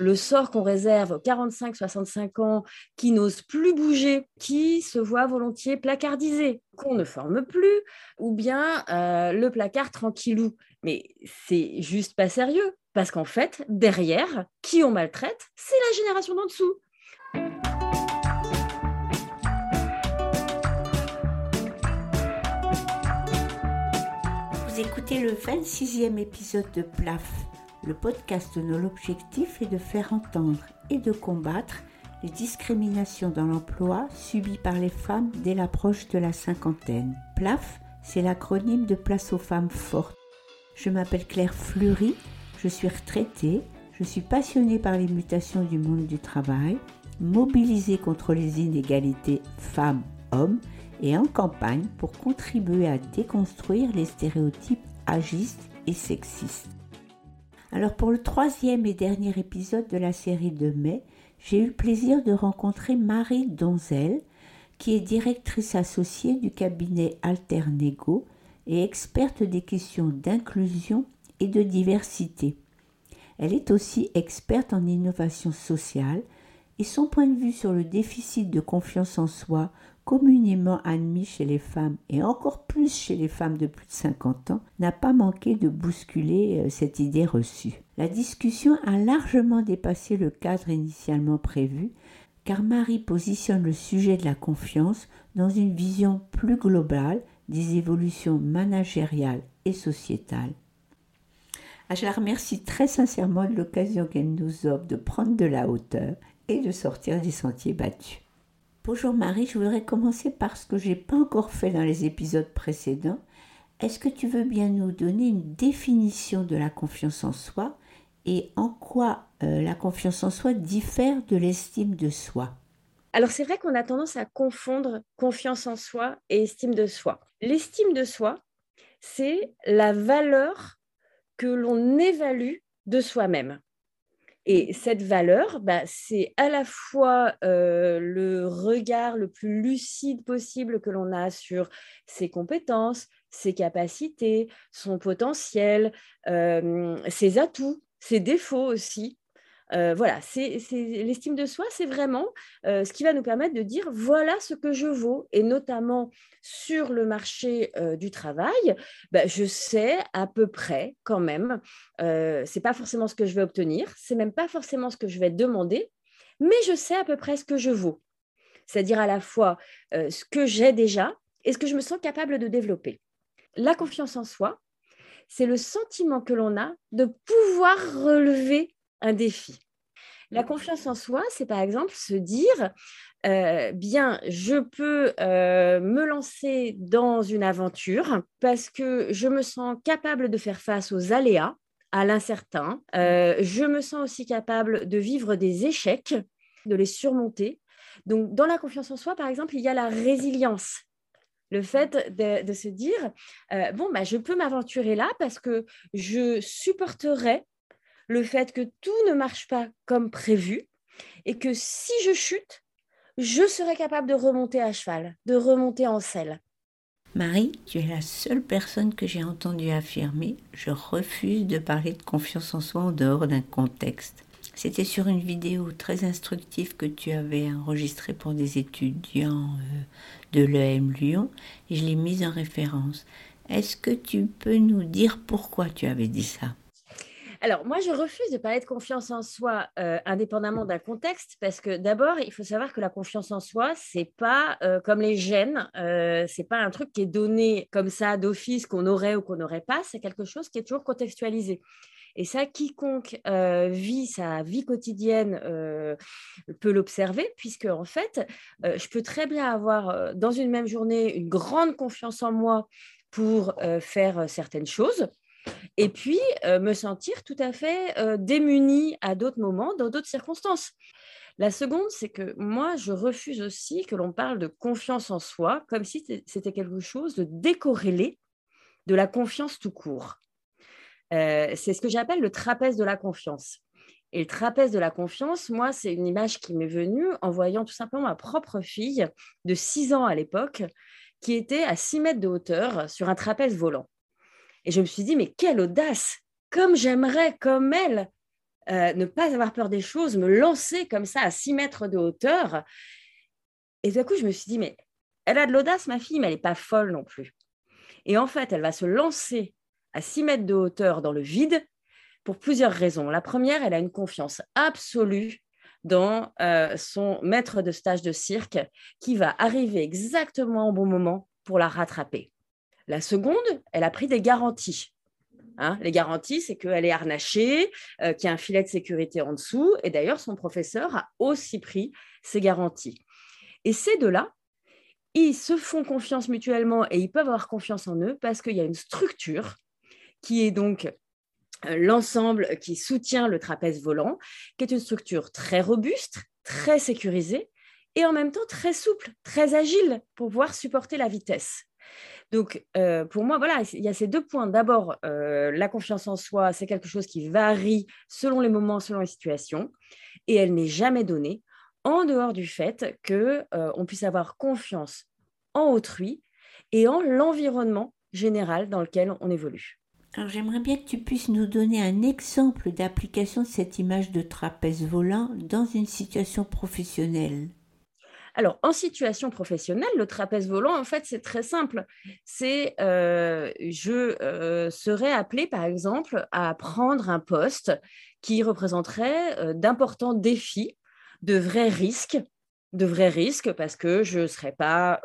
le sort qu'on réserve aux 45-65 ans qui n'osent plus bouger, qui se voient volontiers placardisés, qu'on ne forme plus, ou bien euh, le placard tranquillou. Mais c'est juste pas sérieux, parce qu'en fait, derrière, qui on maltraite, c'est la génération d'en dessous. Vous écoutez le 26e épisode de PLAF le podcast dont l'objectif est de faire entendre et de combattre les discriminations dans l'emploi subies par les femmes dès l'approche de la cinquantaine. PLAF, c'est l'acronyme de Place aux femmes fortes. Je m'appelle Claire Fleury, je suis retraitée, je suis passionnée par les mutations du monde du travail, mobilisée contre les inégalités femmes-hommes et en campagne pour contribuer à déconstruire les stéréotypes agistes et sexistes. Alors pour le troisième et dernier épisode de la série de mai, j'ai eu le plaisir de rencontrer Marie Donzel, qui est directrice associée du cabinet Alternego et experte des questions d'inclusion et de diversité. Elle est aussi experte en innovation sociale et son point de vue sur le déficit de confiance en soi communément admis chez les femmes et encore plus chez les femmes de plus de 50 ans, n'a pas manqué de bousculer euh, cette idée reçue. La discussion a largement dépassé le cadre initialement prévu, car Marie positionne le sujet de la confiance dans une vision plus globale des évolutions managériales et sociétales. Je la remercie très sincèrement de l'occasion qu'elle nous offre de prendre de la hauteur et de sortir des sentiers battus. Bonjour Marie, je voudrais commencer par ce que j'ai pas encore fait dans les épisodes précédents. Est-ce que tu veux bien nous donner une définition de la confiance en soi et en quoi euh, la confiance en soi diffère de l'estime de soi? Alors c'est vrai qu'on a tendance à confondre confiance en soi et estime de soi. L'estime de soi, c'est la valeur que l'on évalue de soi-même. Et cette valeur, bah, c'est à la fois euh, le regard le plus lucide possible que l'on a sur ses compétences, ses capacités, son potentiel, euh, ses atouts, ses défauts aussi. Euh, voilà, c'est l'estime de soi, c'est vraiment euh, ce qui va nous permettre de dire voilà ce que je vaux, et notamment sur le marché euh, du travail, bah, je sais à peu près quand même, c'est pas forcément ce que je vais obtenir, c'est même pas forcément ce que je vais demander, mais je sais à peu près ce que je vaux, c'est-à-dire à la fois ce que j'ai déjà et ce que je me sens capable de développer. La confiance en soi, c'est le sentiment que l'on a de pouvoir relever un défi. La confiance en soi, c'est par exemple se dire, euh, bien, je peux euh, me lancer dans une aventure parce que je me sens capable de faire face aux aléas, à l'incertain. Euh, je me sens aussi capable de vivre des échecs, de les surmonter. Donc, dans la confiance en soi, par exemple, il y a la résilience. Le fait de, se dire, bon, bah, je peux m'aventurer là parce que je supporterai le fait que tout ne marche pas comme prévu et que si je chute, je serai capable de remonter à cheval, de remonter en selle. Marie, tu es la seule personne que j'ai entendue affirmer Je refuse de parler de confiance en soi en dehors d'un contexte. C'était sur une vidéo très instructive que tu avais enregistrée pour des étudiants euh, de l'EM Lyon et je l'ai mise en référence. Est-ce que tu peux nous dire pourquoi tu avais dit ça? Alors, moi, je refuse de parler de confiance en soi euh, indépendamment d'un contexte parce que d'abord, il faut savoir que la confiance en soi, c'est pas euh, comme les gènes, euh, c'est pas un truc qui est donné comme ça d'office qu'on aurait ou qu'on n'aurait pas, c'est quelque chose qui est toujours contextualisé. Et ça, quiconque vit sa vie quotidienne peut l'observer, puisque en fait, je peux très bien avoir dans une même journée une grande confiance en moi pour faire certaines choses, et puis euh, me sentir tout à fait euh, démunie à d'autres moments, dans d'autres circonstances. La seconde, c'est que moi, je refuse aussi que l'on parle de confiance en soi comme si c'était quelque chose de décorrélé de la confiance tout court. Euh, c'est ce que j'appelle le trapèze de la confiance. Et le trapèze de la confiance, moi, c'est une image qui m'est venue en voyant tout simplement ma propre fille de 6 ans à l'époque, qui était à 6 mètres de hauteur sur un trapèze volant. Et je me suis dit, mais quelle audace comme j'aimerais, comme elle, euh, ne pas avoir peur des choses, me lancer comme ça à 6 mètres de hauteur. Et d'un coup, je me suis dit, mais elle a de l'audace, ma fille, mais elle n'est pas folle non plus. Et en fait, elle va se lancer à 6 mètres de hauteur dans le vide pour plusieurs raisons. La première, elle a une confiance absolue dans euh, son maître de stage de cirque qui va arriver exactement au bon moment pour la rattraper. La seconde, elle a pris des garanties. Hein, les garanties, c'est qu'elle est harnachée, euh, qu'il y a un filet de sécurité en dessous. Et d'ailleurs, son professeur a aussi pris ces garanties. Et ces deux-là, ils se font confiance mutuellement et ils peuvent avoir confiance en eux parce qu'il y a une structure qui est donc euh, l'ensemble qui soutient le trapèze volant, qui est une structure très robuste, très sécurisée et en même temps très souple, très agile pour pouvoir supporter la vitesse. Donc, euh, pour moi, voilà, il y a ces deux points. D'abord, euh, la confiance en soi, c'est quelque chose qui varie selon les moments, selon les situations, et elle n'est jamais donnée en dehors du fait qu'on puisse avoir confiance en autrui et en l'environnement général dans lequel on évolue. Alors j'aimerais bien que tu puisses nous donner un exemple d'application de cette image de trapèze volant dans une situation professionnelle. Alors, en situation professionnelle, le trapèze volant, en fait, c'est très simple. C'est, euh, je euh, serais appelé, par exemple, à prendre un poste qui représenterait euh, d'importants défis, de vrais risques de vrais risques parce que je serais pas,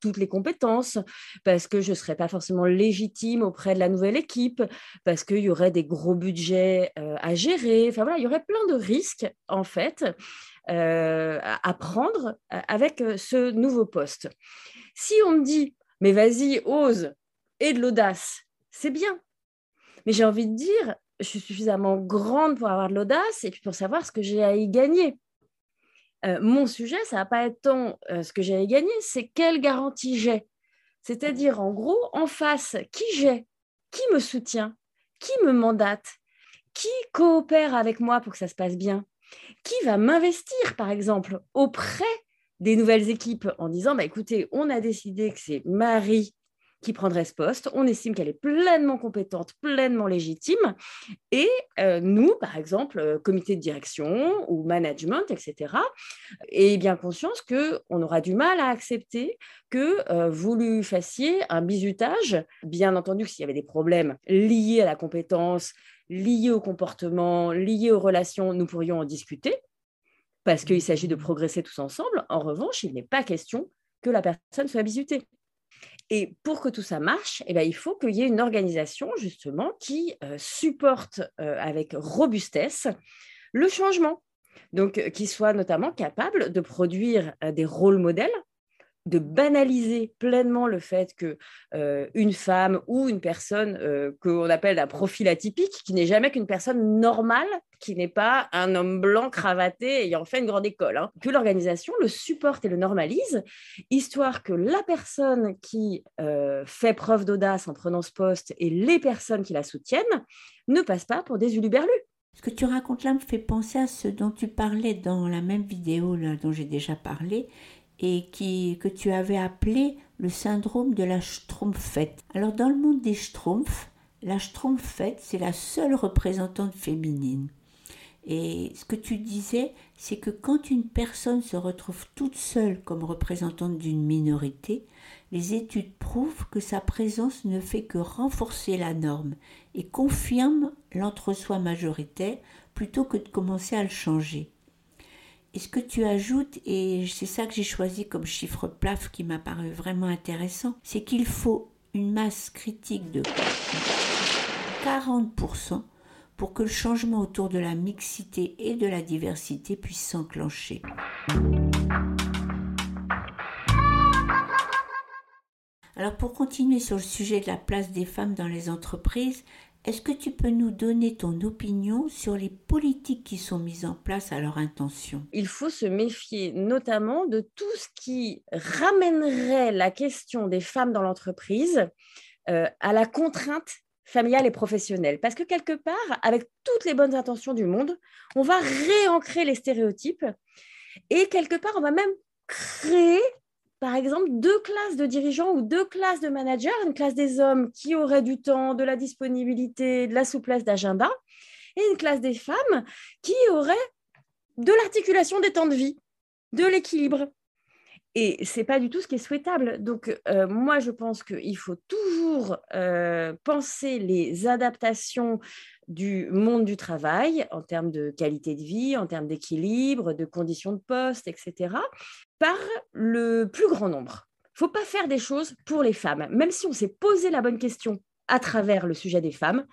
toutes les compétences, parce que je serais pas forcément légitime auprès de la nouvelle équipe, parce qu'il y aurait des gros budgets à gérer. Enfin voilà, il y aurait plein de risques en fait à prendre avec ce nouveau poste. Si on me dit, mais vas-y, ose et de l'audace, c'est bien. Mais j'ai envie de dire, je suis suffisamment grande pour avoir de l'audace et puis pour savoir ce que j'ai à y gagner. Euh, mon sujet, ça va pas être tant euh, ce que j'ai gagner, c'est quelle garantie j'ai. C'est-à-dire, en gros, en face, qui j'ai, qui me soutient, qui me mandate, qui coopère avec moi pour que ça se passe bien, qui va m'investir, par exemple, auprès des nouvelles équipes en disant, bah, écoutez, on a décidé que c'est Marie qui prendrait ce poste. On estime qu'elle est pleinement compétente, pleinement légitime. Et euh, nous, par exemple, euh, comité de direction ou management, etc., est bien conscience qu'on aura du mal à accepter que euh, vous lui fassiez un bizutage. Bien entendu, s'il y avait des problèmes liés à la compétence, liés au comportement, liés aux relations, nous pourrions en discuter parce qu'il s'agit de progresser tous ensemble. En revanche, il n'est pas question que la personne soit bizutée. Et pour que tout ça marche, eh bien, il faut qu'il y ait une organisation justement qui euh, supporte euh, avec robustesse le changement. Donc, euh, qui soit notamment capable de produire des rôles modèles de banaliser pleinement le fait que euh, une femme ou une personne euh, qu'on appelle un profil atypique, qui n'est jamais qu'une personne normale, qui n'est pas un homme blanc cravaté ayant fait une grande école, hein, que l'organisation le supporte et le normalise, histoire que la personne qui euh, fait preuve d'audace en prenant ce poste et les personnes qui la soutiennent ne passent pas pour des uluberlus. Ce que tu racontes là me fait penser à ce dont tu parlais dans la même vidéo dont j'ai déjà parlé, et qui, que tu avais appelé le syndrome de la Schtroumpfette. Alors dans le monde des Schtroumpfs, la Schtroumpfette, c'est la seule représentante féminine. Et ce que tu disais, c'est que quand une personne se retrouve toute seule comme représentante d'une minorité, les études prouvent que sa présence ne fait que renforcer la norme et confirme l'entre-soi majoritaire plutôt que de commencer à le changer. Et ce que tu ajoutes, et c'est ça que j'ai choisi comme chiffre plaf qui m'a paru vraiment intéressant, c'est qu'il faut une masse critique de 40% pour que le changement autour de la mixité et de la diversité puisse s'enclencher. Alors pour continuer sur le sujet de la place des femmes dans les entreprises, est-ce que tu peux nous donner ton opinion sur les politiques qui sont mises en place à leur intention? Il faut se méfier notamment de tout ce qui ramènerait la question des femmes dans l'entreprise euh, à la contrainte familiale et professionnelle. Parce que quelque part, avec toutes les bonnes intentions du monde, on va réancrer les stéréotypes et quelque part, on va même créer par exemple, deux classes de dirigeants ou deux classes de managers, une classe des hommes qui auraient du temps, de la disponibilité, de la souplesse d'agenda, et une classe des femmes qui auraient de l'articulation des temps de vie, de l'équilibre. Et ce n'est pas du tout ce qui est souhaitable. Donc, euh, moi, je pense qu'il faut toujours euh, penser les adaptations du monde du travail en termes de qualité de vie, en termes d'équilibre, de conditions de poste, etc., par le plus grand nombre. Il ne faut pas faire des choses pour les femmes. Même si on s'est posé la bonne question à travers le sujet des femmes,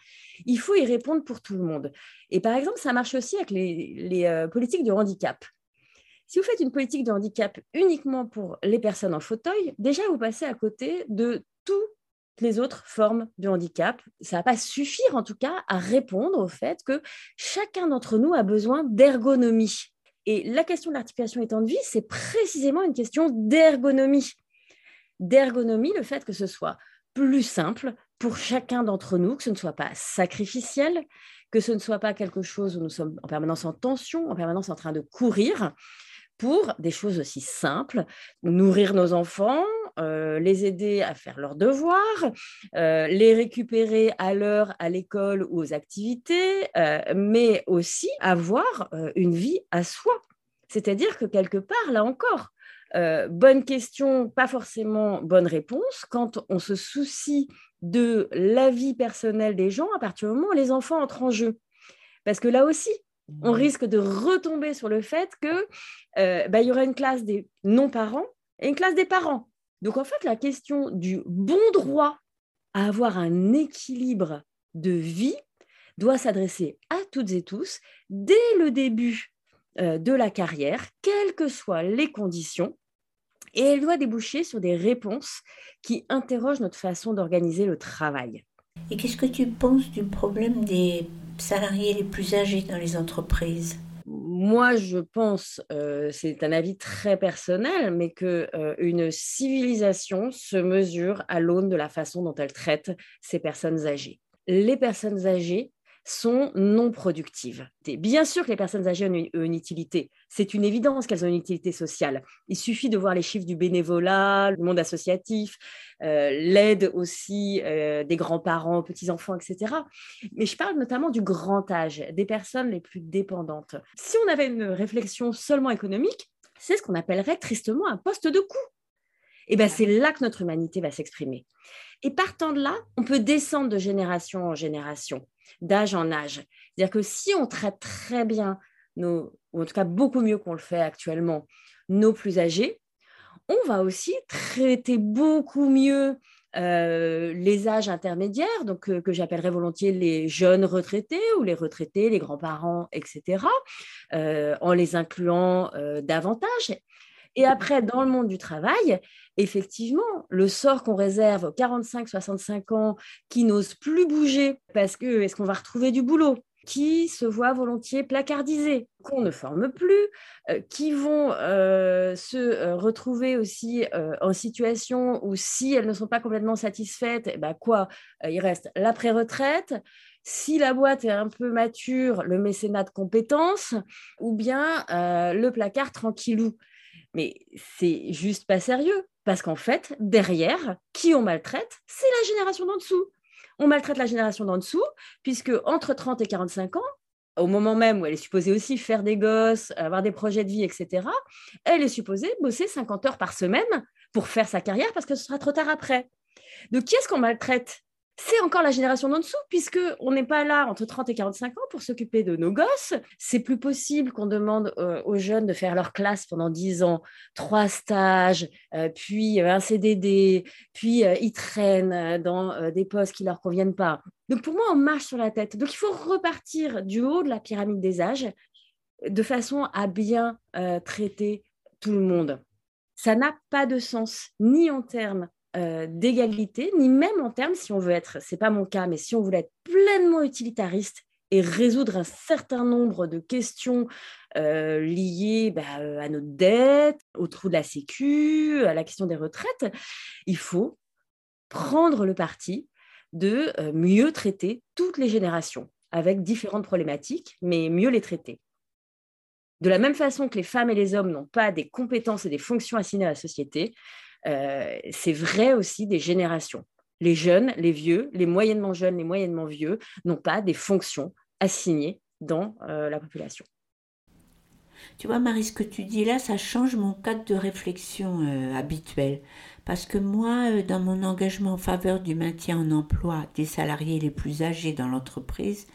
il faut y répondre pour tout le monde. Et par exemple, ça marche aussi avec les, euh, politiques de handicap. Si vous faites une politique de handicap uniquement pour les personnes en fauteuil, déjà vous passez à côté de toutes les autres formes de handicap. Ça ne va pas suffire en tout cas à répondre au fait que chacun d'entre nous a besoin d'ergonomie. Et la question de l'articulation temps de vie, c'est précisément une question d'ergonomie. D'ergonomie, le fait que ce soit plus simple pour chacun d'entre nous, que ce ne soit pas sacrificiel, que ce ne soit pas quelque chose où nous sommes en permanence en tension, en permanence en train de courir, pour des choses aussi simples, nourrir nos enfants, euh, les aider à faire leurs devoirs, euh, les récupérer à l'heure à l'école ou aux activités, euh, mais aussi avoir une vie à soi. C'est-à-dire que quelque part, là encore, bonne question, pas forcément bonne réponse. Quand on se soucie de la vie personnelle des gens, à partir du moment où les enfants entrent en jeu. Parce que là aussi, on risque de retomber sur le fait que euh, bah, y aura une classe des non-parents et une classe des parents. Donc en fait, la question du bon droit à avoir un équilibre de vie doit s'adresser à toutes et tous dès le début euh, de la carrière, quelles que soient les conditions, et elle doit déboucher sur des réponses qui interrogent notre façon d'organiser le travail. Et qu'est-ce que tu penses du problème des salariés les plus âgés dans les entreprises? Moi, je pense, euh, c'est un avis très personnel, mais que euh, une civilisation se mesure à l'aune de la façon dont elle traite ces personnes âgées. Les personnes âgées sont non productives. Bien sûr que les personnes âgées ont une, utilité. C'est une évidence qu'elles ont une utilité sociale. Il suffit de voir les chiffres du bénévolat, le monde associatif, euh, l'aide aussi euh, des grands-parents, petits-enfants, etc. Mais je parle notamment du grand âge, des personnes les plus dépendantes. Si on avait une réflexion seulement économique, c'est ce qu'on appellerait tristement un poste de coût. Et bien, c'est là que notre humanité va s'exprimer. Et partant de là, on peut descendre de génération en génération d'âge en âge. C'est-à-dire que si on traite très bien, nos, ou en tout cas beaucoup mieux qu'on le fait actuellement, nos plus âgés, on va aussi traiter beaucoup mieux euh, les âges intermédiaires, donc euh, que j'appellerais volontiers les jeunes retraités ou les retraités, les grands-parents, etc., euh, en les incluant davantage. Et après, dans le monde du travail, effectivement, le sort qu'on réserve aux 45-65 ans qui n'osent plus bouger parce que est-ce qu'on va retrouver du boulot? Qui se voient volontiers placardisés, qu'on ne forme plus, euh, qui vont euh, se euh, retrouver aussi en situation où si elles ne sont pas complètement satisfaites, eh ben quoi, il reste l'après-retraite, si la boîte est un peu mature, le mécénat de compétences, ou bien le placard tranquillou. Mais c'est juste pas sérieux, parce qu'en fait, derrière, qui on maltraite, c'est la génération d'en dessous. On maltraite la génération d'en dessous, puisque entre 30 et 45 ans, au moment même où elle est supposée aussi faire des gosses, avoir des projets de vie, etc., elle est supposée bosser 50 heures par semaine pour faire sa carrière parce que ce sera trop tard après. Donc, qui est-ce qu'on maltraite? C'est encore la génération d'en dessous, puisque on n'est pas là entre 30 et 45 ans pour s'occuper de nos gosses. C'est plus possible qu'on demande euh, aux jeunes de faire leur classe pendant 10 ans, trois stages, euh, puis euh, un CDD, puis ils traînent dans des postes qui leur conviennent pas. Donc pour moi, on marche sur la tête. Donc il faut repartir du haut de la pyramide des âges de façon à bien traiter tout le monde. Ça n'a pas de sens, ni en termes euh, d'égalité, ni même en termes, si on veut être, c'est pas mon cas, mais si on voulait être pleinement utilitariste et résoudre un certain nombre de questions euh, liées bah, euh, à notre dette, au trou de la sécu, à la question des retraites, il faut prendre le parti de mieux traiter toutes les générations avec différentes problématiques, mais mieux les traiter. De la même façon que les femmes et les hommes n'ont pas des compétences et des fonctions assignées à la société, euh, c'est vrai aussi des générations. Les jeunes, les vieux, les moyennement jeunes, les moyennement vieux n'ont pas des fonctions assignées dans euh, la population. Tu vois, Marie, ce que tu dis là, ça change mon cadre de réflexion euh, habituel. Parce que moi, dans mon engagement en faveur du maintien en emploi des salariés les plus âgés dans l'entreprise,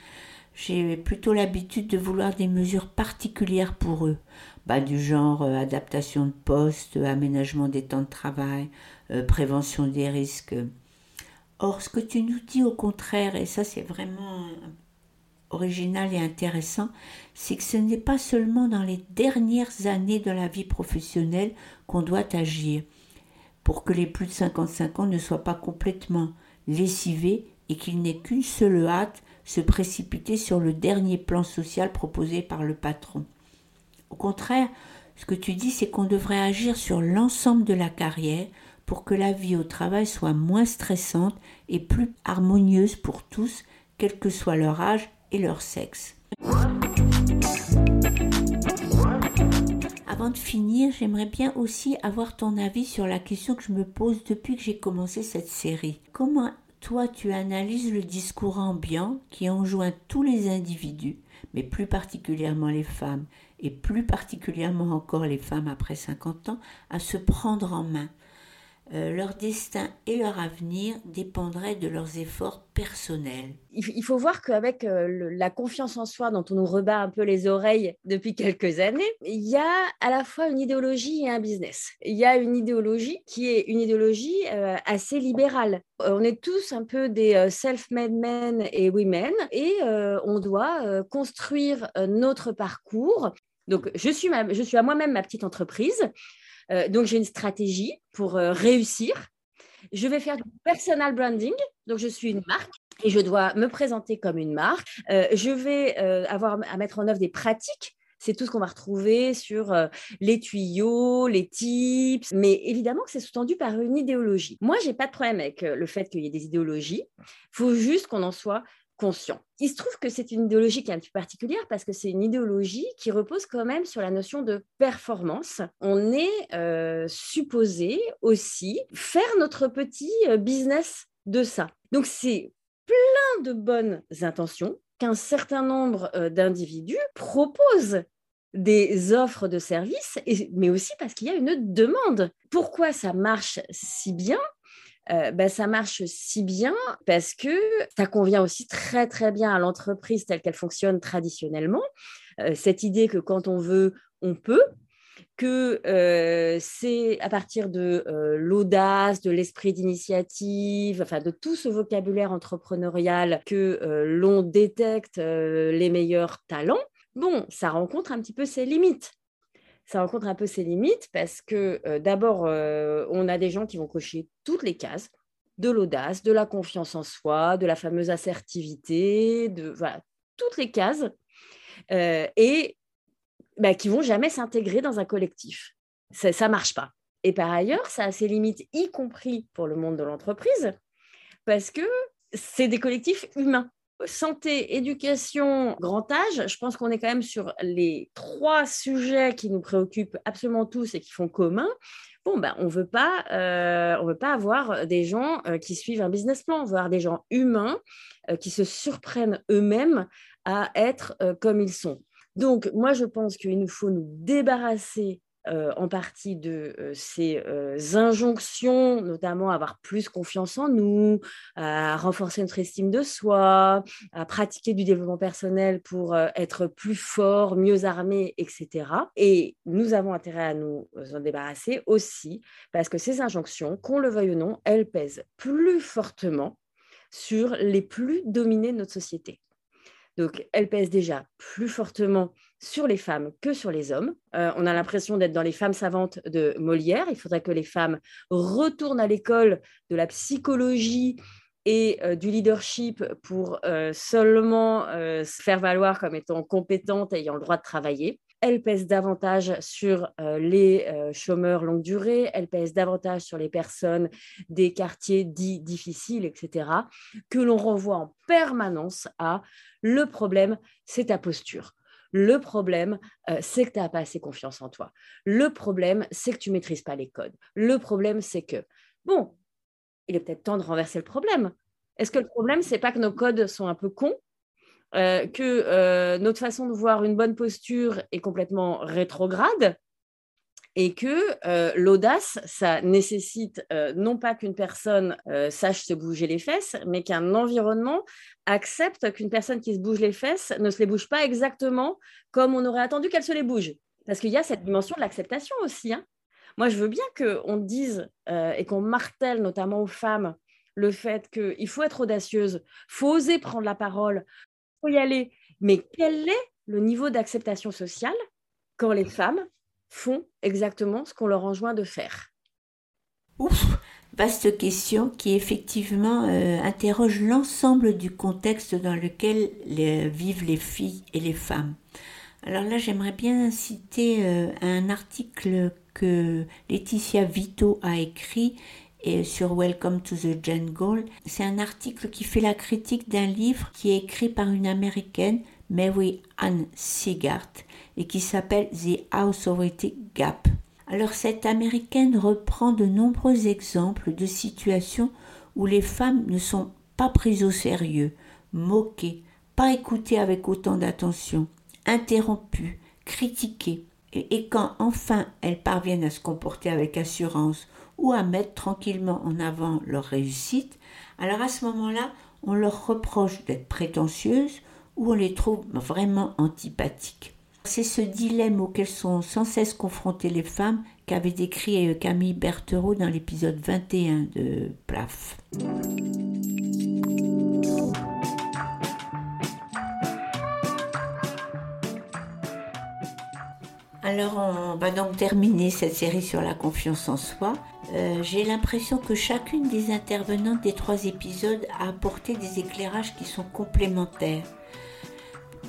j'ai plutôt l'habitude de vouloir des mesures particulières pour eux, bah, du genre euh, adaptation de poste, aménagement des temps de travail, euh, prévention des risques. Or, ce que tu nous dis au contraire, et ça c'est vraiment original et intéressant, c'est que ce n'est pas seulement dans les dernières années de la vie professionnelle qu'on doit agir pour que les plus de 55 ans ne soient pas complètement lessivés et qu'il n'ait qu'une seule hâte, se précipiter sur le dernier plan social proposé par le patron. Au contraire, ce que tu dis, c'est qu'on devrait agir sur l'ensemble de la carrière pour que la vie au travail soit moins stressante et plus harmonieuse pour tous, quel que soit leur âge et leur sexe. Avant de finir, j'aimerais bien aussi avoir ton avis sur la question que je me pose depuis que j'ai commencé cette série. Comment toi, tu analyses le discours ambiant qui enjoint tous les individus, mais plus particulièrement les femmes, et plus particulièrement encore les femmes après 50 ans, à se prendre en main, euh, leur destin et leur avenir dépendraient de leurs efforts personnels. Il faut voir qu'avec euh, la confiance en soi dont on nous rebat un peu les oreilles depuis quelques années, il y a à la fois une idéologie et un business. Il y a une idéologie qui est une idéologie euh, assez libérale. On est tous un peu des self-made men et women et on doit construire notre parcours. Donc, je suis, à moi-même ma petite entreprise. Euh, donc, j'ai une stratégie pour euh, réussir. Je vais faire du personal branding. Donc, je suis une marque et je dois me présenter comme une marque. Euh, je vais avoir à mettre en œuvre des pratiques c'est tout ce qu'on va retrouver sur les tuyaux, les tips, mais évidemment que c'est sous-tendu par une idéologie. Moi, j'ai pas de problème avec le fait qu'il y ait des idéologies. Il faut juste qu'on en soit Il se trouve que c'est une idéologie qui est un peu particulière parce que c'est une idéologie qui repose quand même sur la notion de performance. On est euh, supposé aussi faire notre petit euh, business de ça. Donc c'est plein de bonnes intentions qu'un certain nombre euh, d'individus proposent des offres de services, mais aussi parce qu'il y a une demande. Pourquoi ça marche si bien euh, ben, ça marche si bien parce que ça convient aussi très très bien à l'entreprise telle qu'elle fonctionne traditionnellement. Euh, cette idée que quand on veut, on peut, que euh, c'est à partir de l'audace, de l'esprit d'initiative, enfin de tout ce vocabulaire entrepreneurial que l'on détecte les meilleurs talents. Bon, ça rencontre un petit peu ses limites ça rencontre un peu ses limites parce que euh, d'abord, euh, on a des gens qui vont cocher toutes les cases, de l'audace, de la confiance en soi, de la fameuse assertivité, de voilà, toutes les cases, euh, et bah, qui vont jamais s'intégrer dans un collectif. Ça ne marche pas. Et par ailleurs, ça a ses limites, y compris pour le monde de l'entreprise, parce que c'est des collectifs humains santé, éducation, grand âge, je pense qu'on est quand même sur les trois sujets qui nous préoccupent absolument tous et qui font commun. Bon, ben, on veut pas, euh, veut pas avoir des gens euh, qui suivent un business plan. On veut avoir des gens humains euh, qui se surprennent eux-mêmes à être comme ils sont. Donc, moi, je pense qu'il nous faut nous débarrasser euh, en partie de euh, ces euh, injonctions, notamment à avoir plus confiance en nous, à renforcer notre estime de soi, à pratiquer du développement personnel pour être plus fort, mieux armé, etc. Et nous avons intérêt à nous en débarrasser aussi, parce que ces injonctions, qu'on le veuille ou non, elles pèsent plus fortement sur les plus dominés de notre société. Donc, elles pèsent déjà plus fortement sur les femmes que sur les hommes. Euh, on a l'impression d'être dans les femmes savantes de Molière. Il faudrait que les femmes retournent à l'école de la psychologie et euh, du leadership pour euh, seulement se faire valoir comme étant compétentes ayant le droit de travailler. Elles pèsent davantage sur les chômeurs longue durée, elles pèsent davantage sur les personnes des quartiers dits difficiles, etc., que l'on renvoie en permanence à le problème, c'est ta posture Le problème, euh, c'est que tu n'as pas assez confiance en toi. Le problème, c'est que tu maîtrises pas les codes. Le problème, c'est que, bon, il est peut-être temps de renverser le problème. Est-ce que le problème, c'est pas que nos codes sont un peu cons, euh, que euh, notre façon de voir une bonne posture est complètement rétrograde? Et que euh, l'audace, ça nécessite non pas qu'une personne sache se bouger les fesses, mais qu'un environnement accepte qu'une personne qui se bouge les fesses ne se les bouge pas exactement comme on aurait attendu qu'elle se les bouge. Parce qu'il y a cette dimension de l'acceptation aussi. Hein. Moi, je veux bien qu'on dise et qu'on martèle notamment aux femmes le fait qu'il faut être audacieuse, faut oser prendre la parole, faut y aller. Mais quel est le niveau d'acceptation sociale quand les femmes font exactement ce qu'on leur enjoint de faire Ouf, vaste question qui effectivement euh, interroge l'ensemble du contexte dans lequel vivent les filles et les femmes. Alors là, j'aimerais bien citer euh, un article que Laetitia Vito a écrit sur Welcome to the Jungle. C'est un article qui fait la critique d'un livre qui est écrit par une américaine, Mary Ann Sigart, et qui s'appelle The Authority Gap. Alors cette américaine reprend de nombreux exemples de situations où les femmes ne sont pas prises au sérieux, moquées, pas écoutées avec autant d'attention, interrompues, critiquées. Et, quand enfin elles parviennent à se comporter avec assurance ou à mettre tranquillement en avant leur réussite, alors à ce moment-là, on leur reproche d'être prétentieuses ou on les trouve vraiment antipathiques. C'est ce dilemme auquel sont sans cesse confrontées les femmes qu'avait décrit euh, Camille Berthereau dans l'épisode 21 de Plaf. Alors on va donc terminer cette série sur la confiance en soi. Euh, j'ai l'impression que chacune des intervenantes des trois épisodes a apporté des éclairages qui sont complémentaires.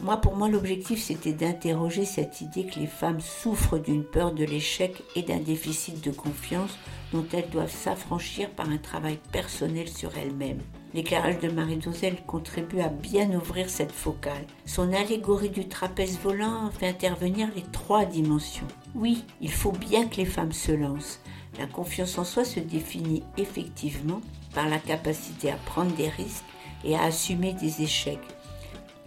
Moi, pour moi, l'objectif, c'était d'interroger cette idée que les femmes souffrent d'une peur de l'échec et d'un déficit de confiance dont elles doivent s'affranchir par un travail personnel sur elles-mêmes. L'éclairage de Marie Dosel contribue à bien ouvrir cette focale. Son allégorie du trapèze volant fait intervenir les trois dimensions. Oui, il faut bien que les femmes se lancent. La confiance en soi se définit effectivement par la capacité à prendre des risques et à assumer des échecs.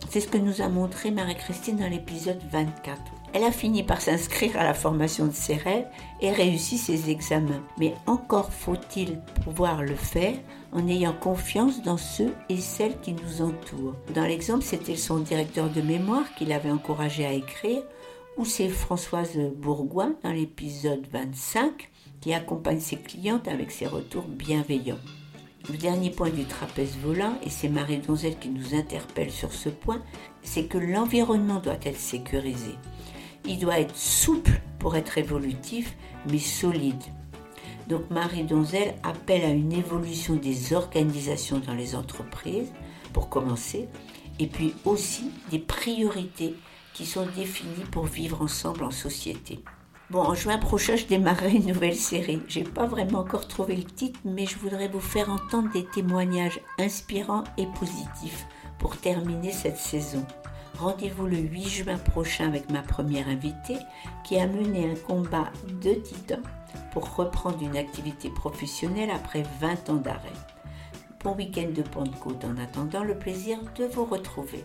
C'est ce que nous a montré Marie-Christine dans l'épisode 24. Elle a fini par s'inscrire à la formation de ses rêves et réussi ses examens. Mais encore faut-il pouvoir le faire en ayant confiance dans ceux et celles qui nous entourent. Dans l'exemple, c'était son directeur de mémoire qui l'avait encouragé à écrire, ou c'est Françoise Bourgoin dans l'épisode 25 qui accompagne ses clientes avec ses retours bienveillants. Le dernier point du trapèze volant, et c'est Marie Donzel qui nous interpelle sur ce point, c'est que l'environnement doit être sécurisé. Il doit être souple pour être évolutif, mais solide. Donc Marie Donzel appelle à une évolution des organisations dans les entreprises, pour commencer, et puis aussi des priorités qui sont définies pour vivre ensemble en société. Bon, en juin prochain, je démarrerai une nouvelle série. J'ai pas vraiment encore trouvé le titre, mais je voudrais vous faire entendre des témoignages inspirants et positifs pour terminer cette saison. Rendez-vous le 8 juin prochain avec ma première invitée qui a mené un combat de titans pour reprendre une activité professionnelle après 20 ans d'arrêt. Bon week-end de Pentecôte en attendant le plaisir de vous retrouver.